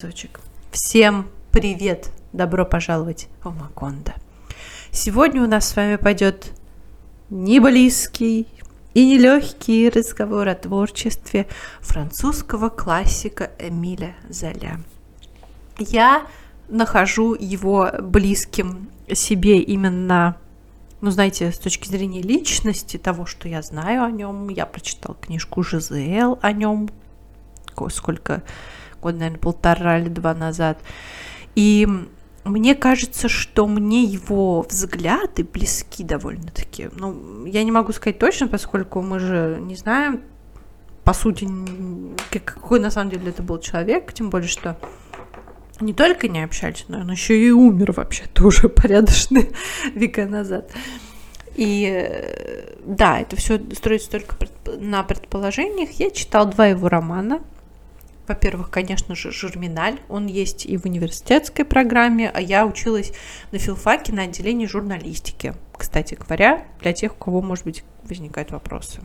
Сочек. Всем привет! Добро пожаловать в Макондо. Сегодня у нас с вами пойдет не близкий и не легкий разговор о творчестве французского классика Эмиля Золя. Я нахожу его близким себе именно, ну, знаете, с точки зрения личности, того, что я знаю о нем. Я прочитал книжку Жизел о нем, сколько года, наверное, полтора или два назад. И мне кажется, что мне его взгляды близки довольно-таки. Ну, я не могу сказать точно, поскольку мы же не знаем, по сути, какой на самом деле это был человек, тем более, что не только не общались, но он еще и умер вообще тоже порядочные века назад. И да, это все строится только на предположениях. Я читал два его романа – во-первых, конечно же, Жерминаль, он есть и в университетской программе, а я училась на филфаке на отделении журналистики, кстати говоря, для тех, у кого, может быть, возникают вопросы.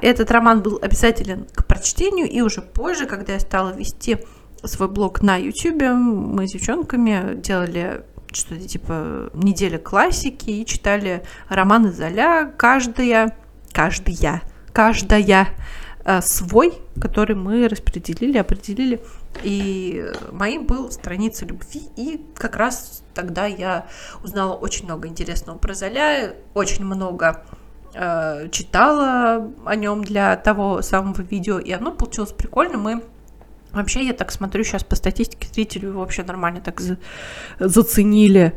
Этот роман был обязателен к прочтению, и уже позже, когда я стала вести свой блог на YouTube, мы с девчонками делали что-то типа неделя классики и читали романы Золя, каждая, каждая, каждая свой, который мы распределили, определили. И моим был страница любви. И как раз тогда я узнала очень много интересного про Золя, очень много э, читала о нем для того самого видео, и оно получилось прикольно. Мы Вообще, я так смотрю сейчас по статистике, зрители вообще нормально так за, заценили.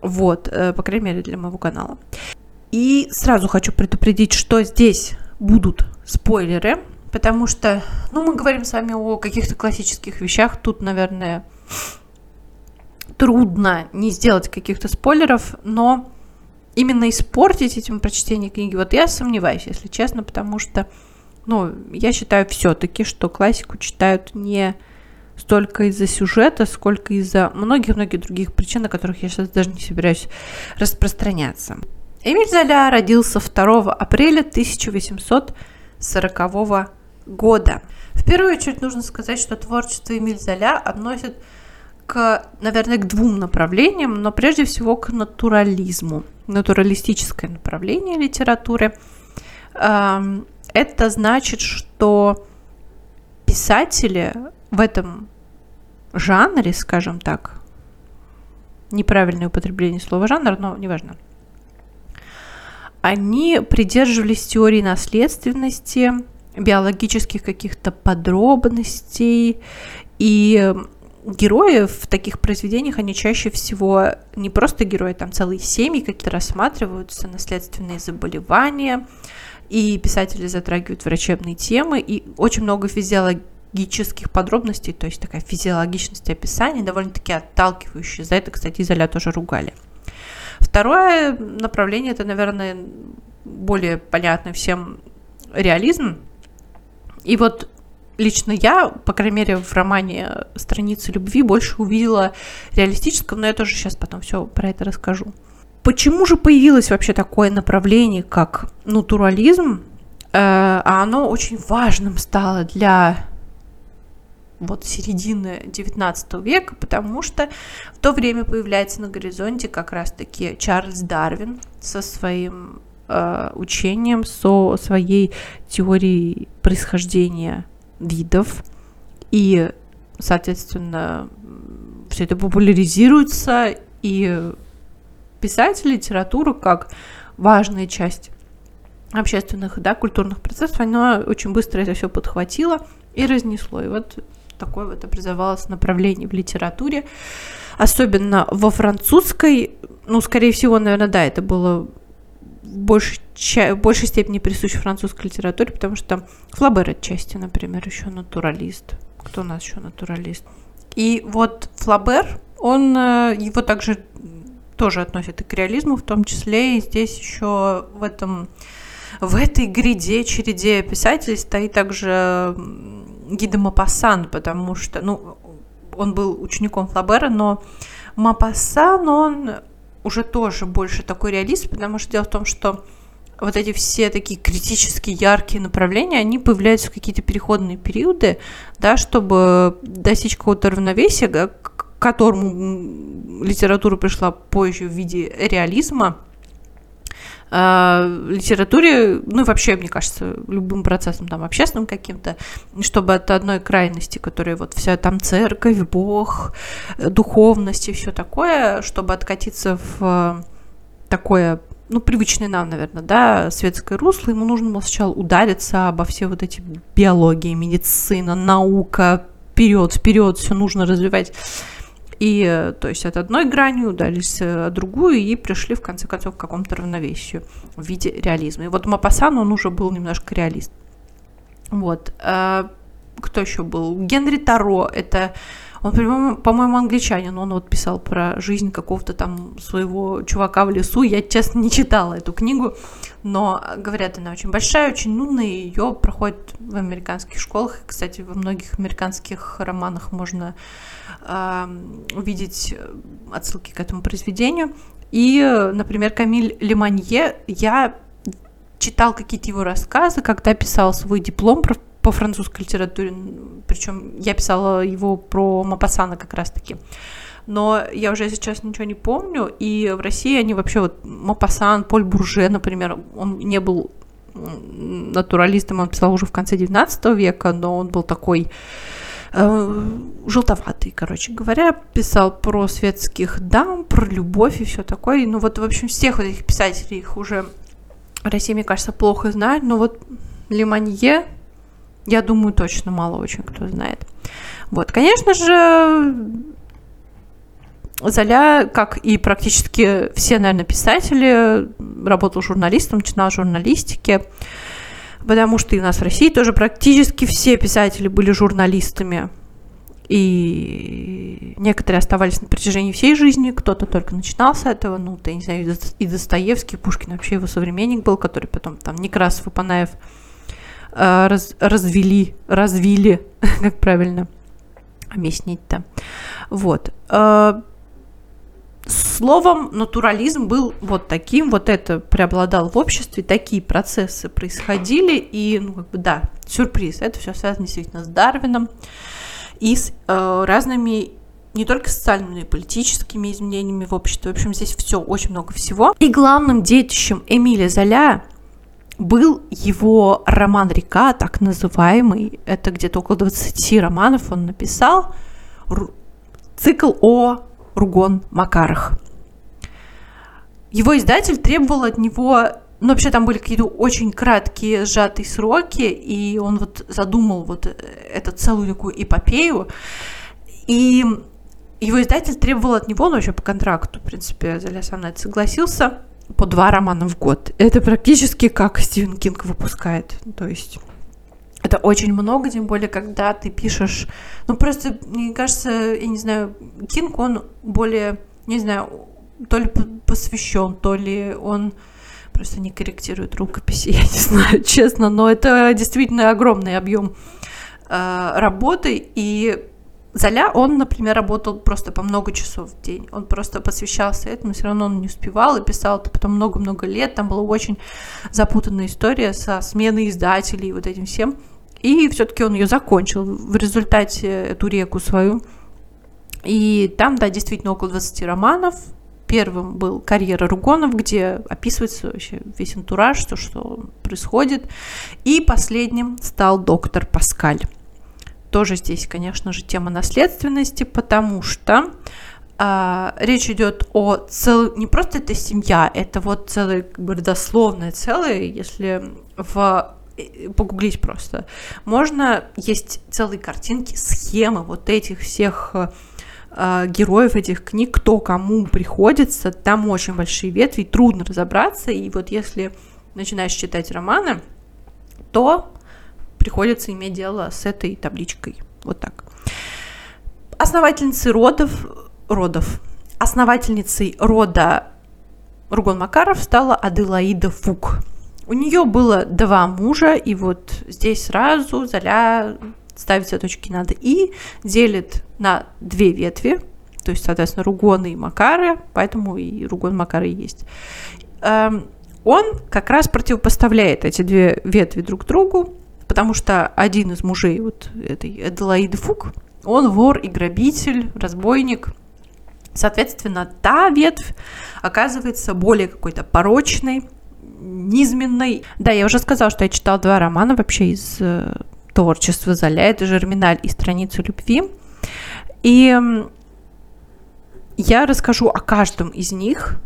Вот, э, по крайней мере, для моего канала. И сразу хочу предупредить, что здесь будут спойлеры, потому что, ну, мы говорим с вами о каких-то классических вещах, тут, наверное, трудно не сделать каких-то спойлеров, но именно испортить этим прочтение книги, вот я сомневаюсь, если честно, потому что, ну, я считаю все-таки, что классику читают не столько из-за сюжета, сколько из-за многих-многих других причин, о которых я сейчас даже не собираюсь распространяться. Эмиль Золя родился 2 апреля 1840 года. В первую очередь нужно сказать, что творчество Эмиль Золя относит к, наверное, к двум направлениям, но прежде всего к натурализму, натуралистическое направление литературы. Эм, это значит, что писатели в этом жанре, скажем так, неправильное употребление слова жанр, но неважно, они придерживались теории наследственности, биологических каких-то подробностей и герои в таких произведениях, они чаще всего не просто герои, там целые семьи какие-то рассматриваются, наследственные заболевания, и писатели затрагивают врачебные темы, и очень много физиологических подробностей, то есть такая физиологичность описания, довольно-таки отталкивающая. За это, кстати, Золя тоже ругали. Второе направление, это, наверное, более понятно всем реализм. И вот лично я, по крайней мере, в романе «Страницы любви» больше увидела реалистического, но я тоже сейчас потом все про это расскажу. Почему же появилось вообще такое направление, как натурализм, э, а оно очень важным стало для вот середины 19 века, потому что в то время появляется на горизонте как раз-таки Чарльз Дарвин со своим э, учением, со своей теорией происхождения видов, и, соответственно, все это популяризируется, и писать литературу как важная часть общественных, да, культурных процессов, она очень быстро это все подхватила и разнесло. И вот такое вот образовалось направление в литературе, особенно во французской, ну, скорее всего, наверное, да, это было в большей, в большей степени присуще французской литературе, потому что Флабер отчасти, например, еще натуралист. Кто у нас еще натуралист? И вот Флабер, он э, его также тоже относит и к реализму в том числе, и здесь еще в этом в этой гряде, череде писателей стоит также Гида Мапассан, потому что, ну, он был учеником Флабера, но Мапассан, он уже тоже больше такой реалист, потому что дело в том, что вот эти все такие критические яркие направления, они появляются в какие-то переходные периоды, да, чтобы достичь какого-то равновесия, к которому литература пришла позже в виде реализма, литературе, ну и вообще, мне кажется, любым процессом там общественным каким-то, чтобы от одной крайности, которая вот вся там церковь, Бог, духовность и все такое, чтобы откатиться в такое ну, привычное нам, наверное, да, светское русло, ему нужно было сначала удариться обо все вот эти биологии, медицина, наука, вперед, вперед, все нужно развивать. И, э, то есть, от одной грани удались э, другую и пришли, в конце концов, к какому-то равновесию в виде реализма. И вот Мапасан, он уже был немножко реалист. Вот. А, кто еще был? Генри Таро, это он, по-моему, англичанин, он вот писал про жизнь какого-то там своего чувака в лесу. Я, честно, не читала эту книгу, но, говорят, она очень большая, очень нудная, и ее проходит в американских школах. Кстати, во многих американских романах можно э, увидеть отсылки к этому произведению. И, например, Камиль Леманье, я читал какие-то его рассказы, когда писал свой диплом про по французской литературе, причем я писала его про Мапасана как раз-таки. Но я уже сейчас ничего не помню, и в России они вообще, вот Мапасан, Поль Бурже, например, он не был натуралистом, он писал уже в конце 19 века, но он был такой э, желтоватый, короче говоря, писал про светских дам, про любовь и все такое. Ну вот, в общем, всех вот этих писателей их уже в России, мне кажется, плохо знают, но вот Леманье, я думаю, точно мало очень кто знает. Вот, конечно же, Золя, как и практически все, наверное, писатели, работал журналистом, начинал журналистики, потому что и у нас в России тоже практически все писатели были журналистами. И некоторые оставались на протяжении всей жизни, кто-то только начинал с этого, ну, ты не знаю, и Достоевский, Пушкин вообще его современник был, который потом там Некрасов и Панаев – Э, раз, развели, развили, как правильно объяснить-то. Вот. Словом, натурализм был вот таким, вот это преобладал в обществе, такие процессы происходили, и, ну, как бы, да, сюрприз, это все связано действительно с Дарвином и с э, разными не только социальными, но и политическими изменениями в обществе. В общем, здесь все, очень много всего. И главным детищем Эмиля Золя был его роман «Река», так называемый, это где-то около 20 романов он написал, цикл о Ругон Макарах. Его издатель требовал от него, ну вообще там были какие-то очень краткие сжатые сроки, и он вот задумал вот эту целую такую эпопею, и его издатель требовал от него, ну вообще по контракту, в принципе, Золя сам на согласился, по два романа в год. Это практически как Стивен Кинг выпускает. То есть это очень много, тем более, когда ты пишешь... Ну, просто, мне кажется, я не знаю, Кинг, он более, не знаю, то ли посвящен, то ли он просто не корректирует рукописи, я не знаю, честно, но это действительно огромный объем э, работы, и Золя, он, например, работал просто по много часов в день. Он просто посвящался этому, все равно он не успевал и писал это потом много-много лет. Там была очень запутанная история со сменой издателей и вот этим всем. И все-таки он ее закончил в результате эту реку свою. И там, да, действительно около 20 романов. Первым был «Карьера Ругонов», где описывается вообще весь антураж, то, что происходит. И последним стал «Доктор Паскаль» тоже здесь, конечно же, тема наследственности, потому что а, речь идет о целой, не просто это семья, это вот целое, как бы родословное целое, если в погуглить просто. Можно, есть целые картинки, схемы вот этих всех э, героев этих книг, кто кому приходится, там очень большие ветви, трудно разобраться, и вот если начинаешь читать романы, то приходится иметь дело с этой табличкой. Вот так. Основательницей родов, родов, основательницей рода Ругон Макаров стала Аделаида Фук. У нее было два мужа, и вот здесь сразу Золя ставит все точки над «и», делит на две ветви, то есть, соответственно, Ругоны и Макары, поэтому и Ругон Макары есть. Эм, он как раз противопоставляет эти две ветви друг другу, потому что один из мужей вот этой Эделаиды Фук, он вор и грабитель, разбойник. Соответственно, та ветвь оказывается более какой-то порочной, низменной. Да, я уже сказала, что я читала два романа вообще из э, творчества Золя. Это «Жерминаль» и «Страницу любви». И я расскажу о каждом из них.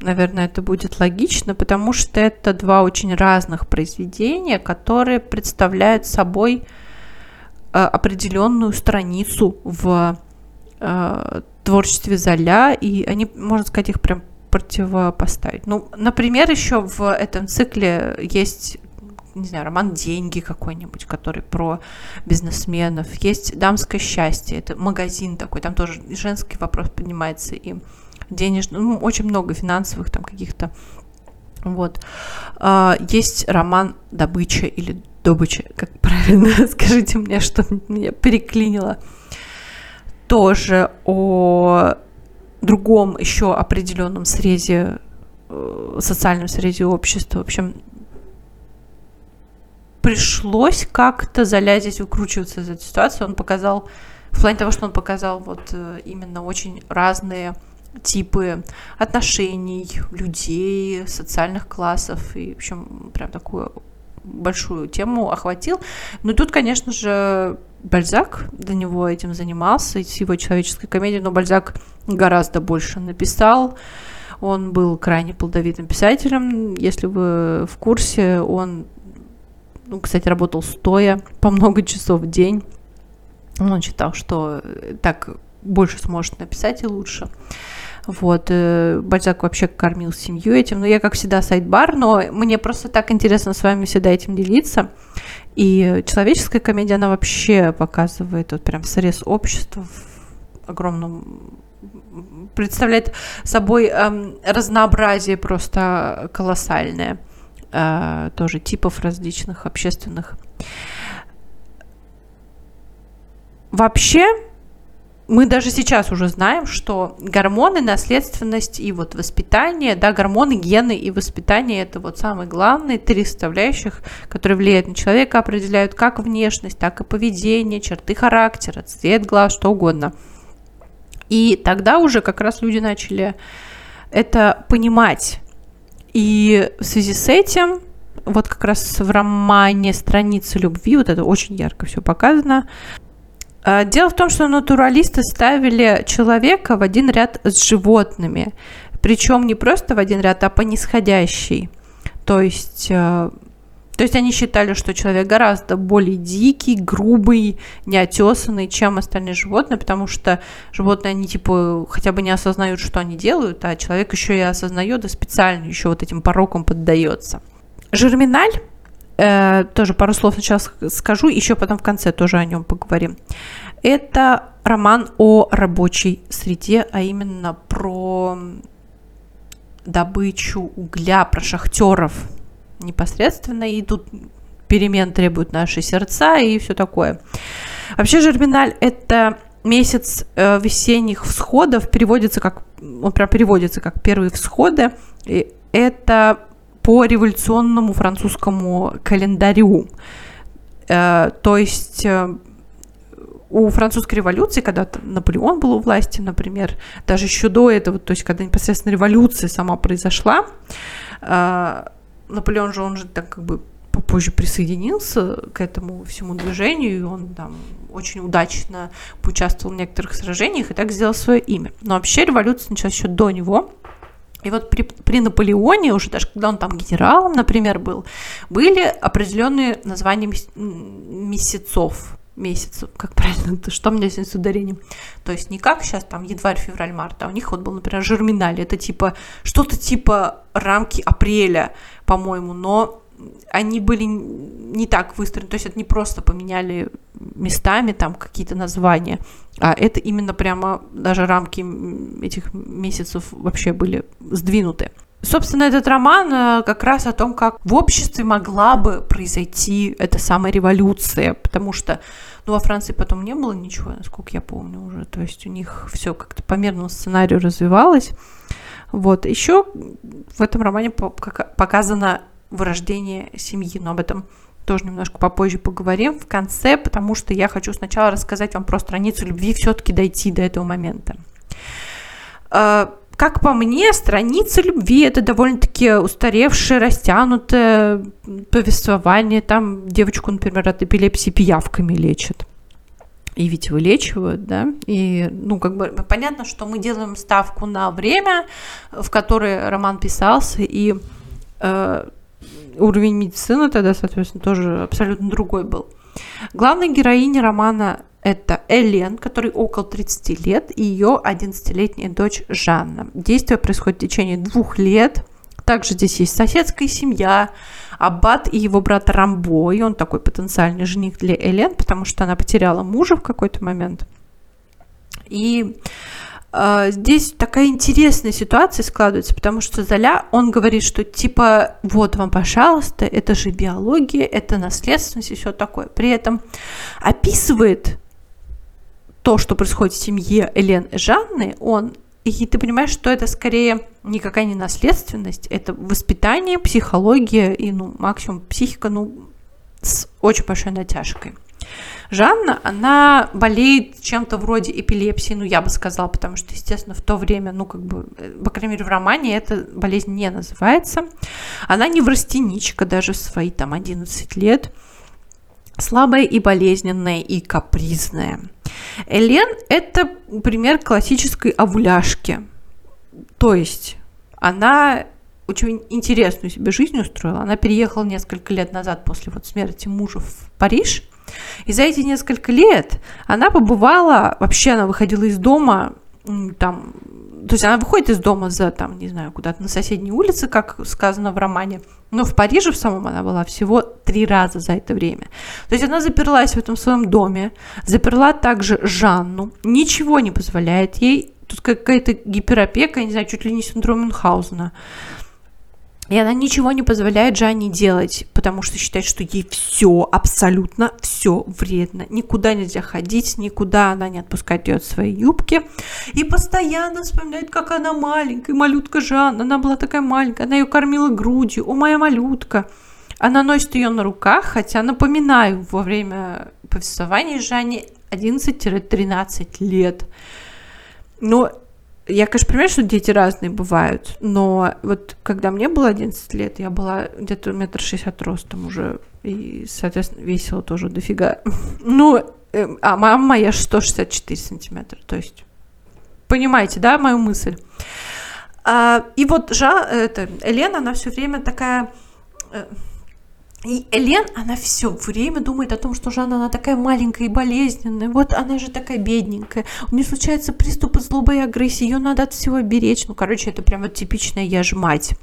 Наверное, это будет логично, потому что это два очень разных произведения, которые представляют собой э, определенную страницу в э, творчестве Золя, и они, можно сказать, их прям противопоставить. Ну, например, еще в этом цикле есть не знаю, роман «Деньги» какой-нибудь, который про бизнесменов. Есть «Дамское счастье», это магазин такой, там тоже женский вопрос поднимается, и денежный, ну, очень много финансовых там каких-то вот. А, есть роман «Добыча» или «Добыча», как правильно, скажите мне, что меня переклинило. Тоже о другом еще определенном срезе, э, социальном срезе общества. В общем, пришлось как-то залять здесь выкручиваться из этой ситуации. Он показал, в плане того, что он показал вот э, именно очень разные типы отношений, людей, социальных классов, и, в общем, прям такую большую тему охватил. Ну и тут, конечно же, Бальзак для него этим занимался, с его человеческой комедией, но Бальзак гораздо больше написал. Он был крайне плодовитым писателем. Если вы в курсе, он, ну, кстати, работал стоя по много часов в день. Он считал, что так больше сможет написать и лучше. Вот, э, Бальзак вообще кормил семью этим. Но я, как всегда, сайт-бар, но мне просто так интересно с вами всегда этим делиться. И человеческая комедия, она вообще показывает вот прям срез общества в огромном представляет собой эм, разнообразие просто колоссальное э, тоже типов различных общественных. Вообще, мы даже сейчас уже знаем, что гормоны, наследственность и вот воспитание, да, гормоны, гены и воспитание – это вот самые главные три составляющих, которые влияют на человека, определяют как внешность, так и поведение, черты характера, цвет глаз, что угодно. И тогда уже как раз люди начали это понимать. И в связи с этим вот как раз в романе «Страница любви», вот это очень ярко все показано, Дело в том, что натуралисты ставили человека в один ряд с животными, причем не просто в один ряд, а по нисходящей. То есть, э, то есть они считали, что человек гораздо более дикий, грубый, неотесанный, чем остальные животные, потому что животные, они типа хотя бы не осознают, что они делают, а человек еще и осознает и специально еще вот этим порокам поддается. Жерминаль Э, тоже пару слов сначала скажу, еще потом в конце тоже о нем поговорим. Это роман о рабочей среде, а именно про добычу угля, про шахтеров непосредственно. И тут перемен требуют наши сердца и все такое. Вообще Жерминаль – это месяц э, весенних всходов, переводится как, он прям переводится как первые всходы. И это по революционному французскому календарю. Э, то есть э, у французской революции, когда Наполеон был у власти, например, даже еще до этого, то есть когда непосредственно революция сама произошла, э, Наполеон же, он же так как бы попозже присоединился к этому всему движению, и он там очень удачно поучаствовал в некоторых сражениях и так сделал свое имя. Но вообще революция началась еще до него, и вот при, при Наполеоне, уже даже когда он там генералом, например, был, были определенные названия месяцев, месяцев, как правильно, что у меня здесь с ударением. То есть не как сейчас там январь, февраль, март, а у них вот был, например, жерминаль, это типа что-то типа рамки апреля, по-моему, но они были не так выстроены, то есть это не просто поменяли местами там какие-то названия, а это именно прямо даже рамки этих месяцев вообще были сдвинуты. Собственно, этот роман э, как раз о том, как в обществе могла бы произойти эта самая революция, потому что ну, во Франции потом не было ничего, насколько я помню уже, то есть у них все как-то по мерному сценарию развивалось. Вот. Еще в этом романе показано вырождение семьи, но об этом тоже немножко попозже поговорим в конце, потому что я хочу сначала рассказать вам про страницу любви, все-таки дойти до этого момента. А, как по мне, страница любви это довольно-таки устаревшее, растянутое повествование. Там девочку, например, от эпилепсии пиявками лечат. И ведь вылечивают, да. И, ну, как бы понятно, что мы делаем ставку на время, в которое роман писался, и э, уровень медицины тогда, соответственно, тоже абсолютно другой был. Главная героиня романа это Элен, который около 30 лет, и ее 11-летняя дочь Жанна. Действие происходит в течение двух лет. Также здесь есть соседская семья, Аббат и его брат Рамбо, и он такой потенциальный жених для Элен, потому что она потеряла мужа в какой-то момент. И здесь такая интересная ситуация складывается, потому что Золя, он говорит, что типа, вот вам, пожалуйста, это же биология, это наследственность и все такое. При этом описывает то, что происходит в семье Элен и Жанны, он и ты понимаешь, что это скорее никакая не наследственность, это воспитание, психология и, ну, максимум психика, ну, с очень большой натяжкой. Жанна, она болеет чем-то вроде эпилепсии, ну, я бы сказала, потому что, естественно, в то время, ну, как бы, э, по крайней мере, в романе эта болезнь не называется. Она неврастеничка даже в свои, там, 11 лет слабая и болезненная и капризная. Элен – это пример классической овуляшки. То есть она очень интересную себе жизнь устроила. Она переехала несколько лет назад после вот смерти мужа в Париж. И за эти несколько лет она побывала, вообще она выходила из дома, там, то есть она выходит из дома за, там, не знаю, куда-то на соседней улице, как сказано в романе, но в Париже в самом она была всего три раза за это время. То есть она заперлась в этом своем доме, заперла также Жанну, ничего не позволяет ей, тут какая-то гиперопека, я не знаю, чуть ли не синдром Мюнхгаузена. И она ничего не позволяет Жанне делать, потому что считает, что ей все, абсолютно все вредно. Никуда нельзя ходить, никуда она не отпускает ее от своей юбки. И постоянно вспоминает, как она маленькая, малютка Жанна. Она была такая маленькая, она ее кормила грудью. О, моя малютка. Она носит ее на руках, хотя, напоминаю, во время повествования Жанне 11-13 лет. Но я, конечно, понимаю, что дети разные бывают, но вот когда мне было 11 лет, я была где-то метр шестьдесят ростом уже, и, соответственно, весила тоже дофига. Ну, э, а мама моя 164 сантиметра, то есть, понимаете, да, мою мысль? А, и вот Жа, это, Елена, она все время такая э, и Элен, она все время думает о том, что Жанна, она такая маленькая и болезненная, вот она же такая бедненькая, у нее случаются приступы злобы и агрессии, ее надо от всего беречь, ну, короче, это прям вот типичная я ж мать.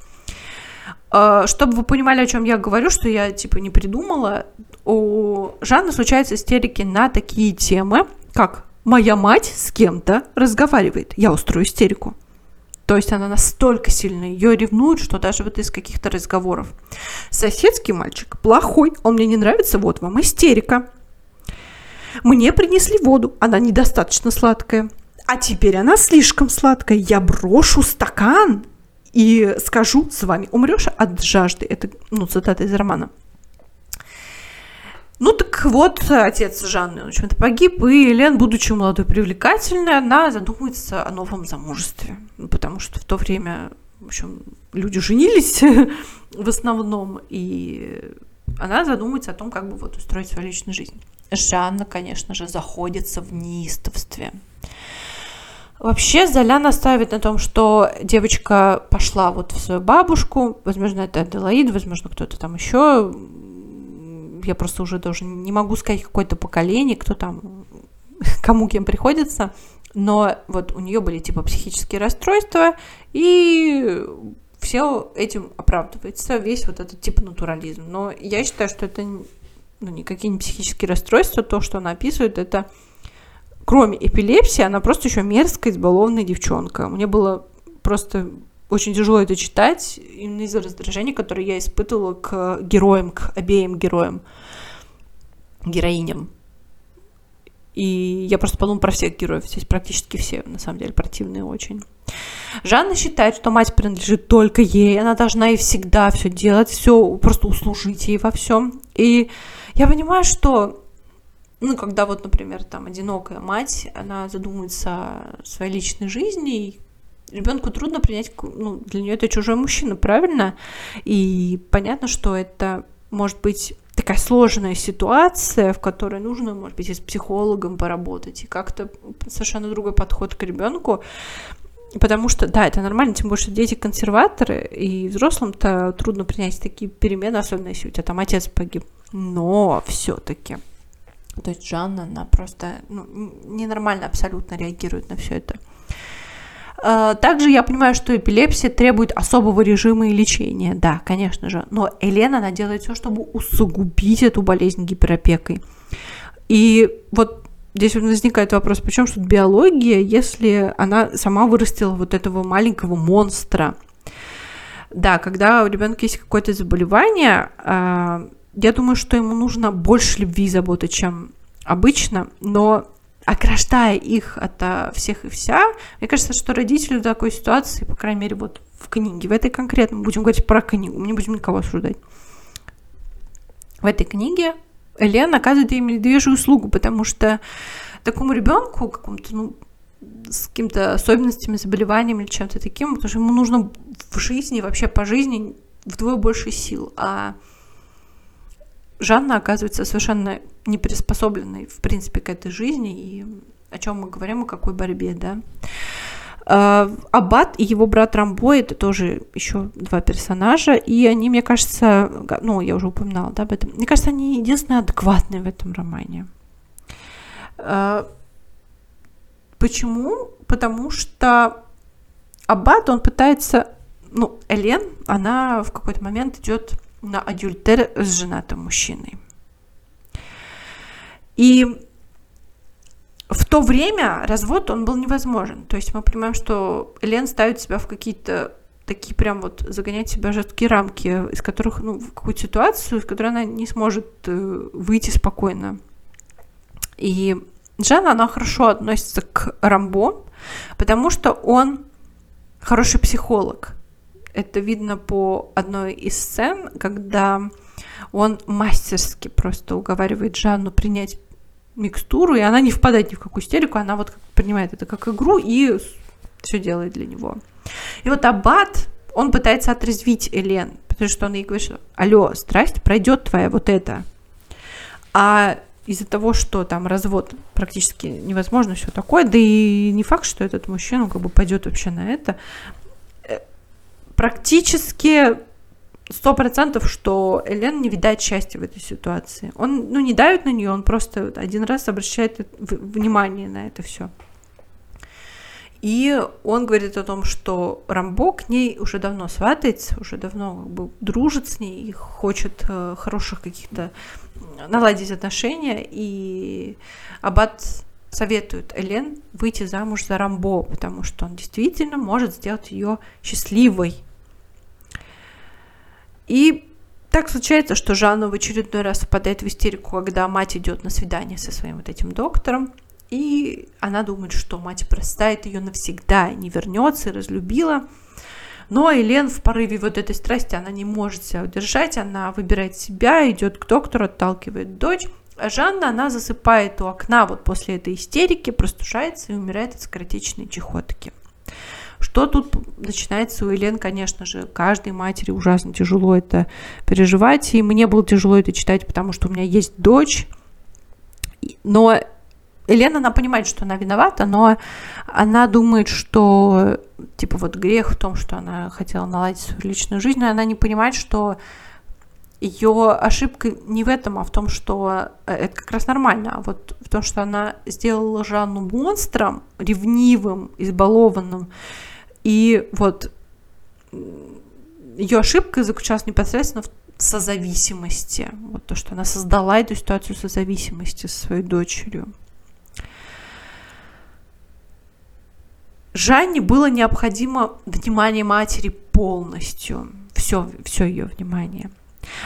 А, чтобы вы понимали, о чем я говорю, что я, типа, не придумала, у Жанны случаются истерики на такие темы, как «моя мать с кем-то разговаривает, я устрою истерику». То есть она настолько сильно ее ревнует, что даже вот из каких-то разговоров. Соседский мальчик плохой, он мне не нравится, вот вам истерика. Мне принесли воду, она недостаточно сладкая. А теперь она слишком сладкая. Я брошу стакан и скажу, с вами умрешь от жажды. Это, ну, цитата из романа. Ну так вот, отец Жанны, в общем-то, погиб, и Лен, будучи молодой привлекательной, она задумывается о новом замужестве, потому что в то время, в общем, люди женились в основном, и она задумывается о том, как бы вот устроить свою личную жизнь. Жанна, конечно же, заходится в неистовстве. Вообще Золя ставит на том, что девочка пошла вот в свою бабушку, возможно, это Аделаид, возможно, кто-то там еще, я просто уже даже не могу сказать какое-то поколение, кто там, кому кем приходится, но вот у нее были типа психические расстройства, и все этим оправдывается, весь вот этот типа натурализм. Но я считаю, что это ну, никакие не психические расстройства, то, что она описывает, это кроме эпилепсии, она просто еще мерзкая, избалованная девчонка. Мне было просто очень тяжело это читать, именно из-за раздражения, которое я испытывала к героям, к обеим героям, героиням. И я просто подумала про всех героев. Здесь практически все, на самом деле, противные очень. Жанна считает, что мать принадлежит только ей, она должна и всегда все делать, все просто услужить ей во всем. И я понимаю, что ну, когда вот, например, там одинокая мать, она задумывается о своей личной жизни, и ребенку трудно принять, ну, для нее это чужой мужчина, правильно? И понятно, что это может быть такая сложная ситуация, в которой нужно, может быть, и с психологом поработать, и как-то совершенно другой подход к ребенку. Потому что, да, это нормально, тем более, что дети консерваторы, и взрослым-то трудно принять такие перемены, особенно если у тебя там отец погиб. Но все-таки. То есть Жанна, она просто ну, ненормально абсолютно реагирует на все это. А, также я понимаю, что эпилепсия требует особого режима и лечения. Да, конечно же. Но Елена, она делает все, чтобы усугубить эту болезнь гиперопекой. И вот здесь возникает вопрос, почему что биология, если она сама вырастила вот этого маленького монстра? Да, когда у ребенка есть какое-то заболевание, а, я думаю, что ему нужно больше любви и заботы, чем обычно, но ограждая их от а, всех и вся, мне кажется, что родители в такой ситуации, по крайней мере, вот в книге, в этой конкретно, будем говорить про книгу, мы не будем никого осуждать. В этой книге Элен оказывает им медвежью услугу, потому что такому ребенку, какому-то, ну, с какими-то особенностями, заболеваниями или чем-то таким, потому что ему нужно в жизни, вообще по жизни вдвое больше сил. А Жанна оказывается совершенно не приспособленной, в принципе, к этой жизни, и о чем мы говорим, о какой борьбе, да. А, Аббат и его брат Рамбо это тоже еще два персонажа, и они, мне кажется, ну, я уже упоминала да, об этом, мне кажется, они единственные адекватные в этом романе. А, почему? Потому что Аббат, он пытается, ну, Элен, она в какой-то момент идет на адюльтер с женатым мужчиной. И в то время развод, он был невозможен. То есть мы понимаем, что Лен ставит себя в какие-то такие прям вот загонять себя жесткие рамки, из которых, ну, в какую-то ситуацию, из которой она не сможет э, выйти спокойно. И Жанна, она хорошо относится к Рамбо, потому что он хороший психолог. Это видно по одной из сцен, когда он мастерски просто уговаривает Жанну принять микстуру, и она не впадает ни в какую истерику, она вот принимает это как игру и все делает для него. И вот Аббат, он пытается отрезвить Элен, потому что он ей говорит, что алло, страсть пройдет твоя вот это. А из-за того, что там развод практически невозможно, все такое, да и не факт, что этот мужчина как бы пойдет вообще на это, практически сто процентов, что Элен не видает счастья в этой ситуации. Он, ну, не давит на нее, он просто один раз обращает внимание на это все. И он говорит о том, что Рамбо к ней уже давно сватается, уже давно как бы дружит с ней и хочет э, хороших каких-то наладить отношения. И Аббат советует Элен выйти замуж за Рамбо, потому что он действительно может сделать ее счастливой. И так случается, что Жанна в очередной раз впадает в истерику, когда мать идет на свидание со своим вот этим доктором, и она думает, что мать простает ее навсегда, не вернется разлюбила. Но Елен в порыве вот этой страсти, она не может себя удержать, она выбирает себя, идет к доктору, отталкивает дочь. А Жанна, она засыпает у окна вот после этой истерики, простужается и умирает от скоротечной чехотки. Что тут начинается у Елен, конечно же, каждой матери ужасно тяжело это переживать, и мне было тяжело это читать, потому что у меня есть дочь, но Елена, она понимает, что она виновата, но она думает, что, типа, вот грех в том, что она хотела наладить свою личную жизнь, но она не понимает, что ее ошибка не в этом, а в том, что э, это как раз нормально, а вот в том, что она сделала Жанну монстром, ревнивым, избалованным. И вот ее ошибка заключалась непосредственно в созависимости. Вот то, что она создала эту ситуацию созависимости со своей дочерью. Жанне было необходимо внимание матери полностью. Все, все ее внимание.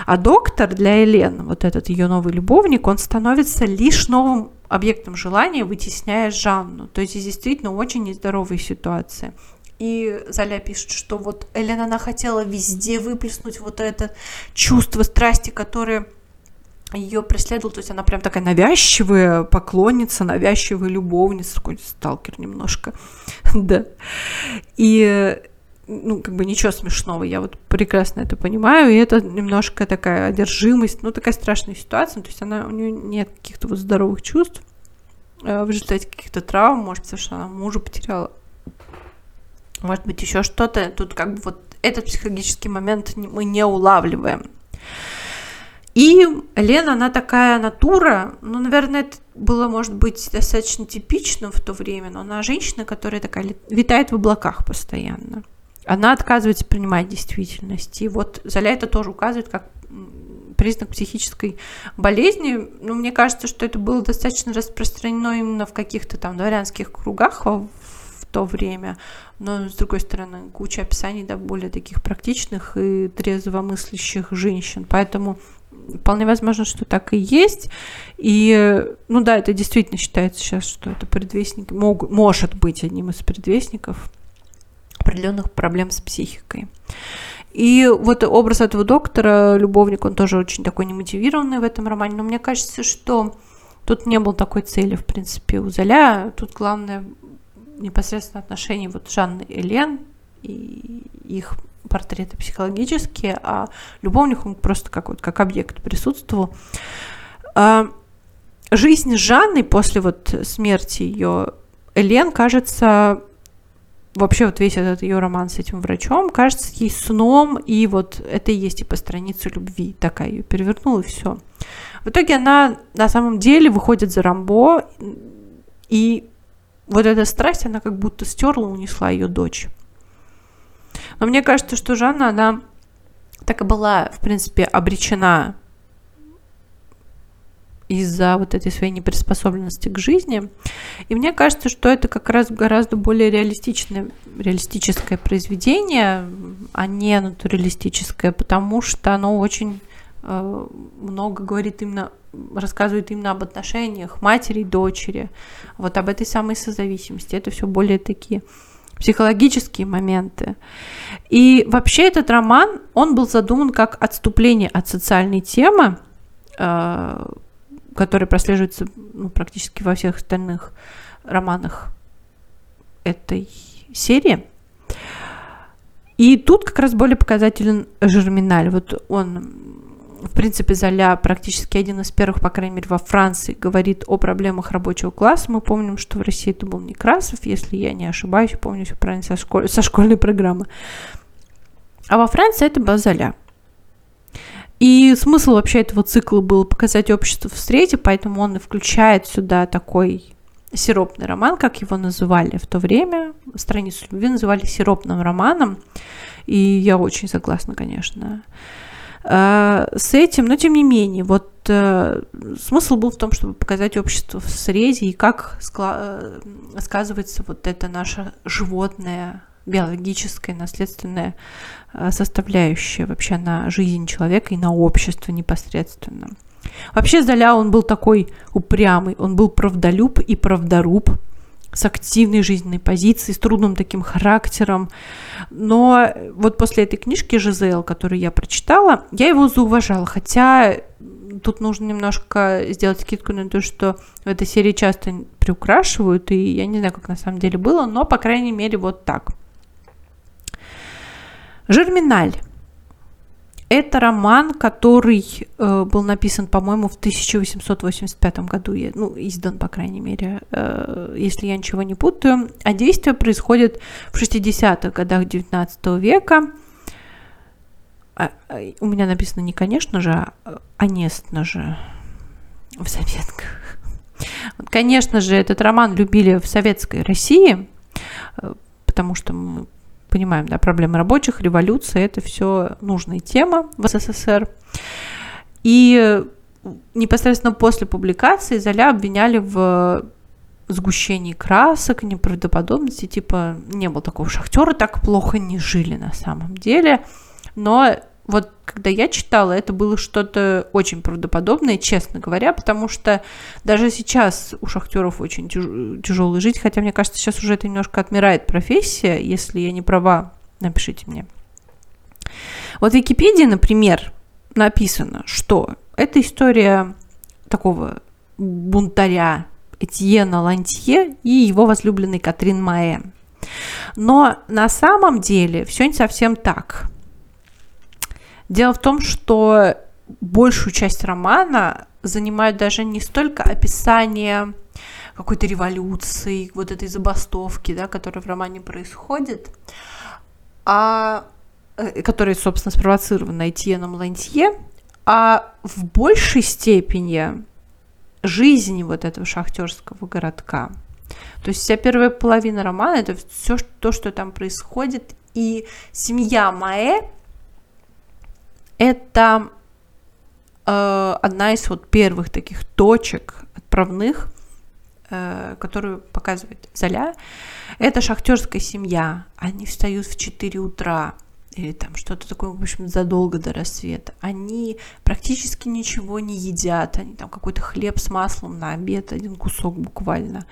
А доктор для Елены, вот этот ее новый любовник, он становится лишь новым объектом желания, вытесняя Жанну. То есть действительно очень нездоровая ситуация. И Заля пишет, что вот Элена, она хотела везде выплеснуть вот это чувство страсти, которое ее преследовал, то есть она прям такая навязчивая поклонница, навязчивая любовница, такой сталкер немножко, да. И ну, как бы ничего смешного, я вот прекрасно это понимаю, и это немножко такая одержимость, ну, такая страшная ситуация, то есть она, у нее нет каких-то вот здоровых чувств, э, в результате каких-то травм, может, потому что она мужа потеряла, может быть, еще что-то, тут как бы вот этот психологический момент мы не улавливаем. И Лена, она такая натура, ну, наверное, это было, может быть, достаточно типично в то время, но она женщина, которая такая витает в облаках постоянно она отказывается принимать действительность. И вот Золя это тоже указывает как признак психической болезни. Ну, мне кажется, что это было достаточно распространено именно в каких-то там дворянских кругах в, то время. Но, с другой стороны, куча описаний, да, более таких практичных и трезвомыслящих женщин. Поэтому вполне возможно, что так и есть. И, ну да, это действительно считается сейчас, что это предвестник, мог, может быть одним из предвестников определенных проблем с психикой. И вот образ этого доктора, любовник, он тоже очень такой немотивированный в этом романе, но мне кажется, что тут не было такой цели, в принципе, у Золя. Тут главное непосредственно отношения вот Жанны и Лен и их портреты психологические, а любовник, он просто как, вот, как объект присутствовал. А, жизнь Жанны после вот смерти ее Элен кажется вообще вот весь этот ее роман с этим врачом кажется ей сном, и вот это и есть типа страница любви, такая ее перевернула, и все. В итоге она на самом деле выходит за Рамбо, и вот эта страсть, она как будто стерла, унесла ее дочь. Но мне кажется, что Жанна, она так и была, в принципе, обречена из-за вот этой своей неприспособленности к жизни. И мне кажется, что это как раз гораздо более реалистичное, реалистическое произведение, а не натуралистическое, потому что оно очень э, много говорит именно, рассказывает именно об отношениях матери и дочери, вот об этой самой созависимости. Это все более такие психологические моменты. И вообще этот роман, он был задуман как отступление от социальной темы, э, который прослеживается ну, практически во всех остальных романах этой серии. И тут как раз более показателен Жерминаль. Вот он, в принципе, Золя практически один из первых, по крайней мере, во Франции говорит о проблемах рабочего класса. Мы помним, что в России это был Некрасов, если я не ошибаюсь, помню все правильно со, школь... со школьной программы. А во Франции это была Золя. И смысл вообще этого цикла был показать общество в среде, поэтому он и включает сюда такой сиропный роман, как его называли в то время. Страницу любви называли сиропным романом. И я очень согласна, конечно, э, с этим, но тем не менее, вот э, смысл был в том, чтобы показать общество в среде и как э, сказывается вот это наше животное биологическая, наследственная э, составляющая вообще на жизнь человека и на общество непосредственно. Вообще Золя, он был такой упрямый, он был правдолюб и правдоруб, с активной жизненной позицией, с трудным таким характером. Но вот после этой книжки Жизел, которую я прочитала, я его зауважала. Хотя тут нужно немножко сделать скидку на то, что в этой серии часто приукрашивают, и я не знаю, как на самом деле было, но, по крайней мере, вот так. Жерминаль. Это роман, который э, был написан, по-моему, в 1885 году, ну, издан, по крайней мере, э, если я ничего не путаю. А действие происходит в 60-х годах 19 века. А, а, у меня написано не конечно же, а онестно же в заметках. Конечно же, этот роман любили в советской России, э, потому что мы понимаем, да, проблемы рабочих, революция, это все нужная тема в СССР. И непосредственно после публикации Золя обвиняли в сгущении красок, неправдоподобности, типа не было такого шахтера, так плохо не жили на самом деле. Но вот когда я читала, это было что-то очень правдоподобное, честно говоря, потому что даже сейчас у шахтеров очень тяжелый жить, хотя мне кажется, сейчас уже это немножко отмирает профессия, если я не права, напишите мне. Вот в Википедии, например, написано, что это история такого бунтаря Этьена Лантье и его возлюбленной Катрин Маэ. Но на самом деле все не совсем так. Дело в том, что большую часть романа занимают даже не столько описание какой-то революции, вот этой забастовки, да, которая в романе происходит, а э, которая, собственно, спровоцирована Этьеном Лантье, а в большей степени жизни вот этого шахтерского городка. То есть вся первая половина романа это все то, что там происходит, и семья Маэ это э, одна из вот первых таких точек отправных, э, которую показывает Золя. Это шахтерская семья. Они встают в 4 утра, или там что-то такое, в общем, задолго до рассвета. Они практически ничего не едят, они там какой-то хлеб с маслом на обед, один кусок буквально.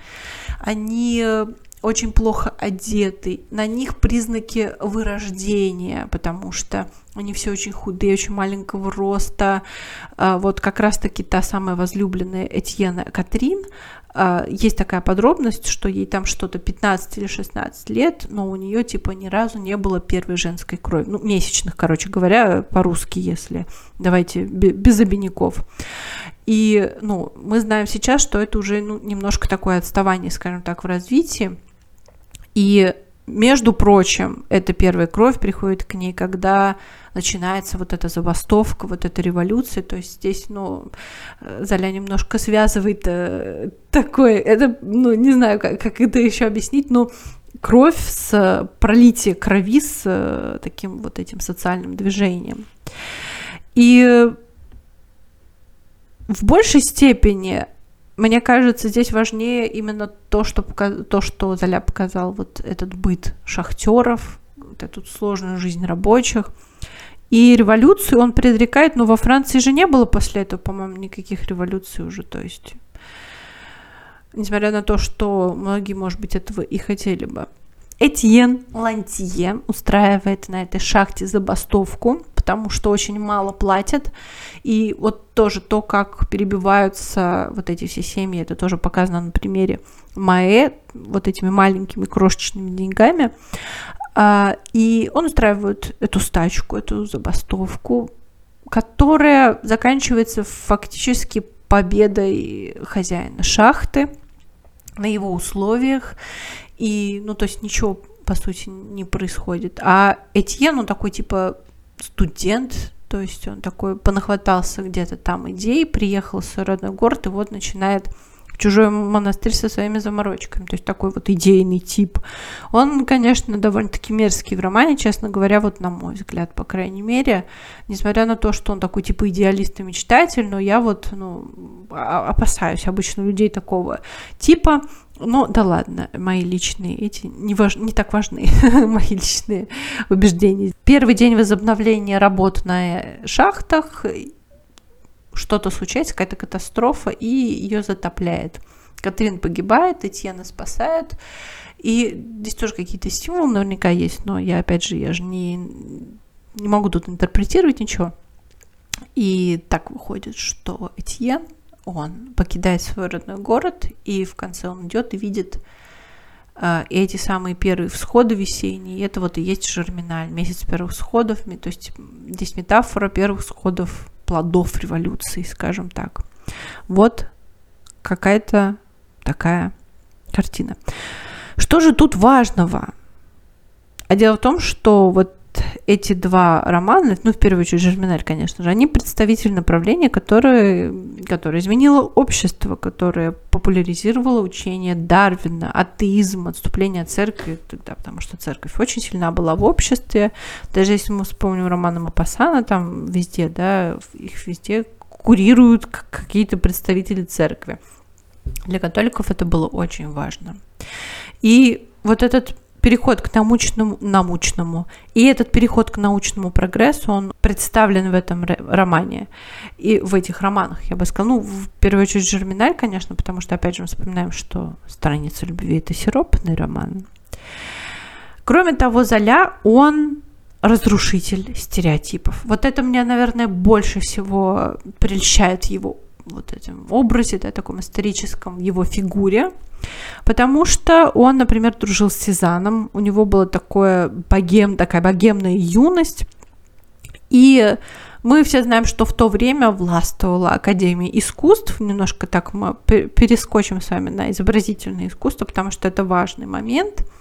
Они очень плохо одеты, на них признаки вырождения, потому что они все очень худые, очень маленького роста. А, вот как раз-таки та самая возлюбленная Этьена Катрин, а, есть такая подробность, что ей там что-то 15 или 16 лет, но у нее типа ни разу не было первой женской крови, ну, месячных, короче говоря, по-русски, если, давайте, без обиняков. И, ну, мы знаем сейчас, что это уже ну, немножко такое отставание, скажем так, в развитии, и между прочим, эта первая кровь приходит к ней, когда начинается вот эта забастовка, вот эта революция. То есть здесь, ну, Золя немножко связывает э, такое, это, ну, не знаю, как, как это еще объяснить, но кровь с пролитие крови с э, таким вот этим социальным движением. И в большей степени мне кажется, здесь важнее именно то, что, то, что Золя показал, вот этот быт шахтеров, вот эту сложную жизнь рабочих. И революцию он предрекает, но во Франции же не было после этого, по-моему, никаких революций уже, то есть, несмотря на то, что многие, может быть, этого и хотели бы. Этьен Лантье устраивает на этой шахте забастовку, потому что очень мало платят. И вот тоже то, как перебиваются вот эти все семьи, это тоже показано на примере Маэ, вот этими маленькими крошечными деньгами. А, и он устраивает эту стачку, эту забастовку, которая заканчивается фактически победой хозяина шахты на его условиях. И, ну, то есть ничего, по сути, не происходит. А Этьен, он такой, типа, студент, то есть он такой понахватался где-то там идей, приехал в свой родной город, и вот начинает чужой монастырь со своими заморочками. То есть такой вот идейный тип. Он, конечно, довольно-таки мерзкий в романе, честно говоря, вот на мой взгляд, по крайней мере. Несмотря на то, что он такой типа идеалист и мечтатель, но я вот, ну, опасаюсь обычно людей такого типа. Ну, да ладно, мои личные эти не, важ, не так важны, мои личные убеждения. Первый день возобновления работ на шахтах, что-то случается, какая-то катастрофа, и ее затопляет. Катрин погибает, Татьяна спасает. И здесь тоже какие-то стимулы наверняка есть, но я, опять же, я же не, не могу тут интерпретировать ничего. И так выходит, что Этьен, он покидает свой родной город, и в конце он идет и видит э, эти самые первые всходы весенние. И это вот и есть Жерминаль, месяц первых всходов. То есть здесь метафора первых всходов плодов революции, скажем так. Вот какая-то такая картина. Что же тут важного? А дело в том, что вот эти два романа, ну, в первую очередь, Жерминаль, конечно же, они представитель направления, которое, которое изменило общество, которое популяризировало учение Дарвина, атеизм, отступление от церкви, тогда, потому что церковь очень сильна была в обществе. Даже если мы вспомним романы Мапасана, там везде, да, их везде курируют какие-то представители церкви. Для католиков это было очень важно. И вот этот переход к научному, научному, и этот переход к научному прогрессу, он представлен в этом романе, и в этих романах, я бы сказала, ну, в первую очередь Жерминаль, конечно, потому что, опять же, мы вспоминаем, что «Страница любви» — это сиропный роман. Кроме того, Золя, он разрушитель стереотипов. Вот это меня, наверное, больше всего прельщает его вот этим образе, да, таком историческом его фигуре, потому что он, например, дружил с Сезаном, у него была такое богем, такая богемная юность, и мы все знаем, что в то время властвовала Академия искусств. Немножко так мы перескочим с вами на изобразительное искусство, потому что это важный момент –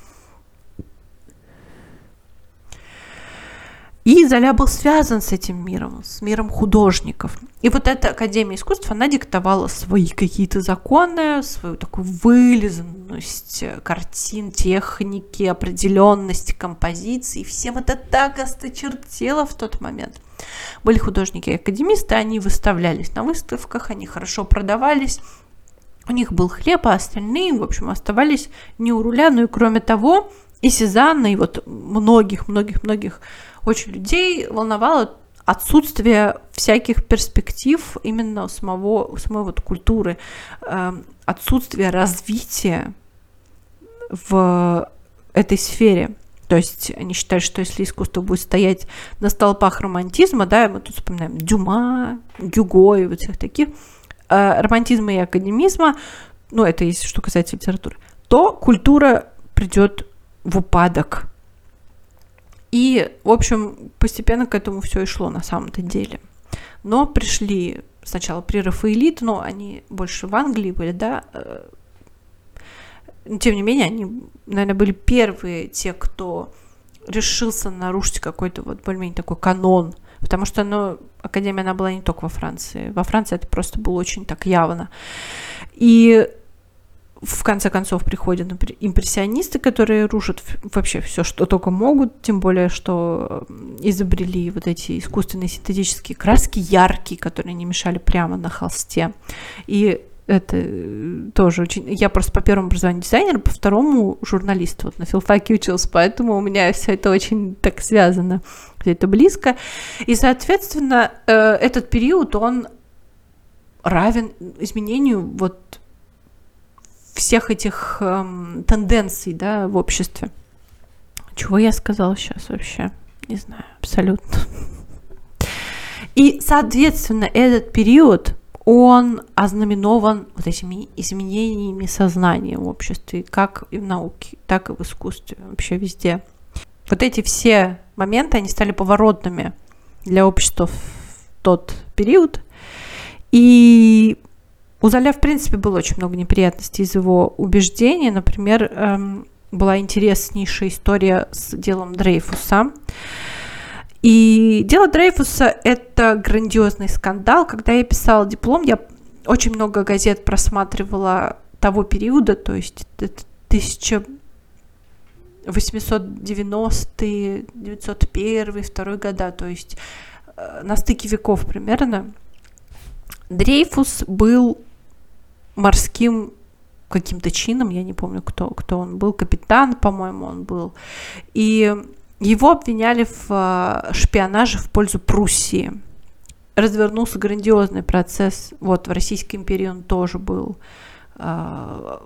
И Золя был связан с этим миром, с миром художников. И вот эта Академия искусств, она диктовала свои какие-то законы, свою такую вылизанность картин, техники, определенность композиции. Всем это так осточертело в тот момент. Были художники-академисты, они выставлялись на выставках, они хорошо продавались, у них был хлеб, а остальные, в общем, оставались не у руля. Ну и кроме того, и Сезанна, и вот многих-многих-многих очень людей волновало отсутствие всяких перспектив именно у самого, у самой вот культуры, э, отсутствие развития в этой сфере. То есть они считают, что если искусство будет стоять на столпах романтизма, да, мы тут вспоминаем Дюма, Гюго и вот всех таких, э, романтизма и академизма, ну, это есть что касается литературы, то культура придет в упадок. И, в общем, постепенно к этому все и шло на самом-то деле. Но пришли сначала при Рафаэлит, но они больше в Англии были, да. Э, тем не менее, они, наверное, были первые те, кто решился нарушить какой-то вот более-менее такой канон, потому что, ну, Академия, она была не только во Франции. Во Франции это просто было очень так явно. И в конце концов приходят импрессионисты, которые рушат вообще все, что только могут, тем более, что изобрели вот эти искусственные синтетические краски, яркие, которые не мешали прямо на холсте. И это э, тоже очень... Я просто по первому образованию дизайнер, по второму журналист. Вот на филфаке учился, поэтому у меня все это очень так связано, все это близко. И, соответственно, э, этот период, он равен изменению вот всех этих эм, тенденций, да, в обществе. Чего я сказала сейчас вообще? Не знаю, абсолютно. И, соответственно, этот период, он ознаменован вот этими изменениями сознания в обществе, как и в науке, так и в искусстве, вообще везде. Вот эти все моменты, они стали поворотными для общества в тот период. И у Золя, в принципе, было очень много неприятностей из его убеждений. Например, эм, была интереснейшая история с делом Дрейфуса. И дело Дрейфуса – это грандиозный скандал. Когда я писала диплом, я очень много газет просматривала того периода, то есть это 1890-е, 901 2 года, то есть э, на стыке веков примерно. Дрейфус был морским каким-то чином, я не помню, кто, кто он был, капитан, по-моему, он был. И его обвиняли в э, шпионаже в пользу Пруссии. Развернулся грандиозный процесс. Вот в Российской империи он тоже был э,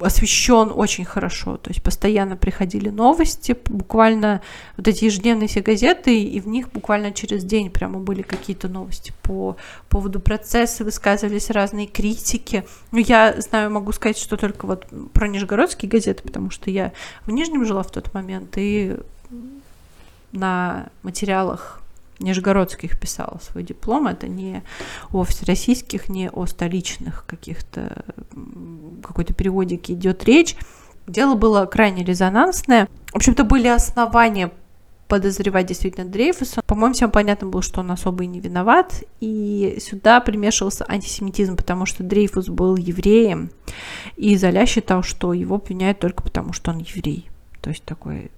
освещен очень хорошо, то есть постоянно приходили новости, буквально вот эти ежедневные все газеты, и в них буквально через день прямо были какие-то новости по поводу процесса, высказывались разные критики. Ну, я знаю, могу сказать, что только вот про нижегородские газеты, потому что я в Нижнем жила в тот момент, и на материалах нижегородских писала свой диплом. Это не о всероссийских, не о столичных каких-то какой-то периодике идет речь. Дело было крайне резонансное. В общем-то, были основания подозревать действительно Дрейфуса. По-моему, всем понятно было, что он особо и не виноват. И сюда примешивался антисемитизм, потому что Дрейфус был евреем. И Золя считал, что его обвиняют только потому, что он еврей. То есть такой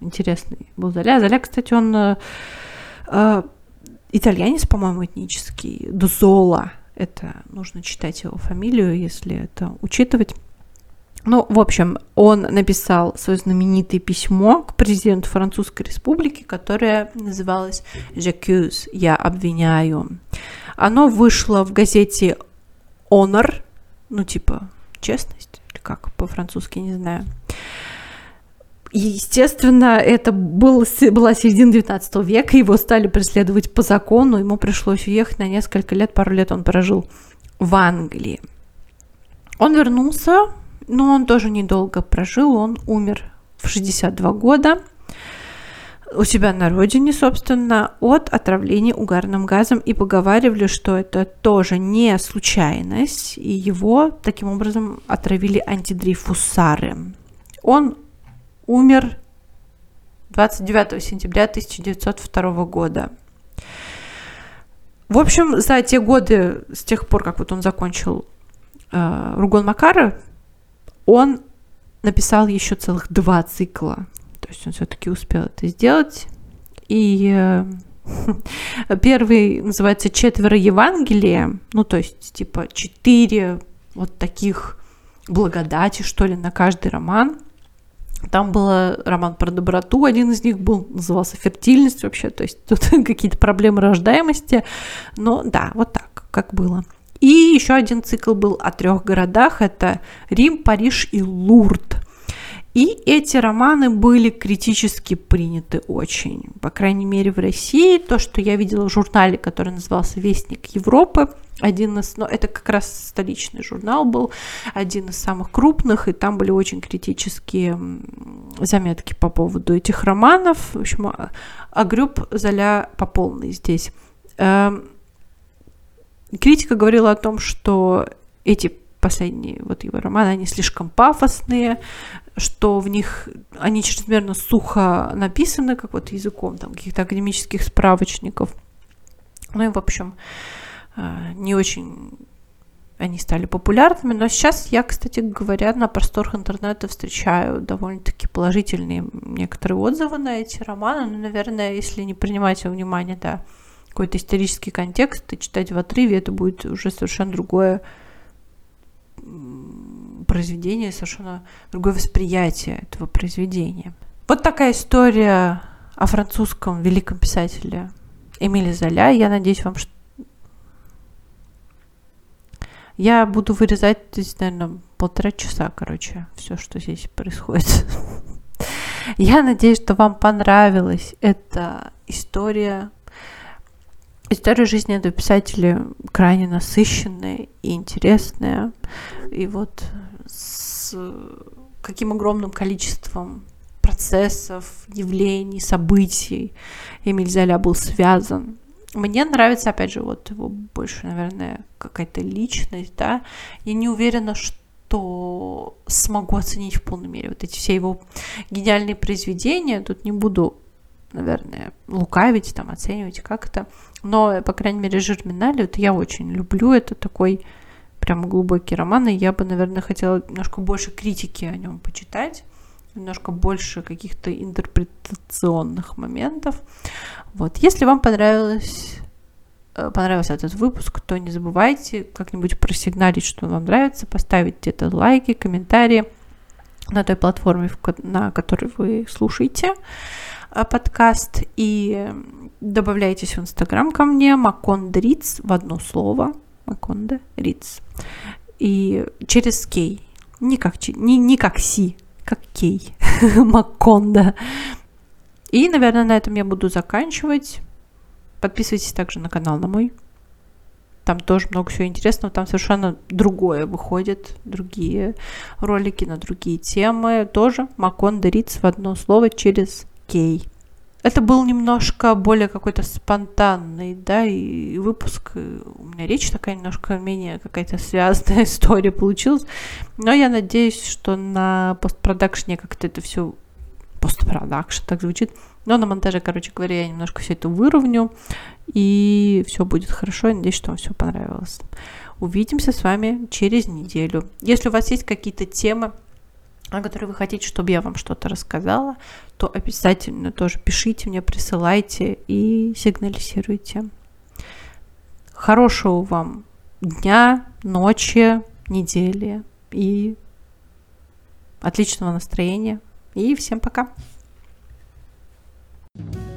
интересный был Золя. Золя, кстати, он э, итальянец, по-моему, этнический, Дозола. Это нужно читать его фамилию, если это учитывать. Ну, в общем, он написал свое знаменитое письмо к президенту Французской Республики, которое называлось «J'accuse» – «Я обвиняю». Оно вышло в газете «Honor», ну, типа «Честность», как по-французски, не знаю. Естественно, это был, была середина 19 века, его стали преследовать по закону, ему пришлось уехать на несколько лет, пару лет он прожил в Англии. Он вернулся, но он тоже недолго прожил, он умер в 62 года у себя на родине, собственно, от отравления угарным газом и поговаривали, что это тоже не случайность, и его таким образом отравили антидрейфусары. Он умер 29 сентября 1902 года. В общем, за те годы, с тех пор, как вот он закончил э, Ругон Макара, он написал еще целых два цикла. То есть он все-таки успел это сделать. И э, первый называется «Четверо Евангелия», ну, то есть, типа, четыре вот таких благодати, что ли, на каждый роман – там был роман про доброту, один из них был, назывался «Фертильность» вообще, то есть тут какие-то проблемы рождаемости, но да, вот так, как было. И еще один цикл был о трех городах, это Рим, Париж и Лурд. И эти романы были критически приняты очень. По крайней мере, в России. То, что я видела в журнале, который назывался «Вестник Европы», один из, ну, это как раз столичный журнал был, один из самых крупных, и там были очень критические заметки по поводу этих романов. В общем, а, Агрюб Золя по полной здесь. Эм, критика говорила о том, что эти последние вот его романы, они слишком пафосные, что в них они чрезмерно сухо написаны, как вот языком там каких-то академических справочников. Ну и, в общем, э, не очень они стали популярными, но сейчас я, кстати говоря, на просторах интернета встречаю довольно-таки положительные некоторые отзывы на эти романы, но, наверное, если не принимать во внимание, да, какой-то исторический контекст и читать в отрыве, это будет уже совершенно другое произведение, совершенно другое восприятие этого произведения. Вот такая история о французском великом писателе Эмиле Золя. Я надеюсь, вам Я буду вырезать здесь, наверное, полтора часа, короче, все, что здесь происходит. Я надеюсь, что вам понравилась эта история История жизни этого писателя крайне насыщенная и интересная. И вот каким огромным количеством процессов, явлений, событий Эмиль Золя был связан. Мне нравится, опять же, вот его больше, наверное, какая-то личность, да. Я не уверена, что смогу оценить в полной мере вот эти все его гениальные произведения. Тут не буду наверное, лукавить, там, оценивать как это. Но, по крайней мере, Жерминали, вот я очень люблю, это такой прям глубокий роман, и я бы, наверное, хотела немножко больше критики о нем почитать, немножко больше каких-то интерпретационных моментов. Вот, если вам понравилось э, понравился этот выпуск, то не забывайте как-нибудь просигналить, что вам нравится, поставить где-то лайки, комментарии на той платформе, на которой вы слушаете. Э, подкаст и добавляйтесь в Инстаграм ко мне Маконда Риц в одно слово. Маконда Риц. И через Кей. Не как, не, не как Си, как Кей. Маконда. И, наверное, на этом я буду заканчивать. Подписывайтесь также на канал на мой. Там тоже много всего интересного. Там совершенно другое выходит. Другие ролики на другие темы. Тоже Маконда Риц в одно слово через окей. Это был немножко более какой-то спонтанный, да, и выпуск. У меня речь такая немножко менее какая-то связанная история получилась. Но я надеюсь, что на постпродакшне как-то это все постпродакшн так звучит. Но на монтаже, короче говоря, я немножко все это выровню, и все будет хорошо. Я надеюсь, что вам все понравилось. Увидимся с вами через неделю. Если у вас есть какие-то темы, о которой вы хотите, чтобы я вам что-то рассказала, то обязательно тоже пишите мне, присылайте и сигнализируйте. Хорошего вам дня, ночи, недели и отличного настроения. И всем пока! thank you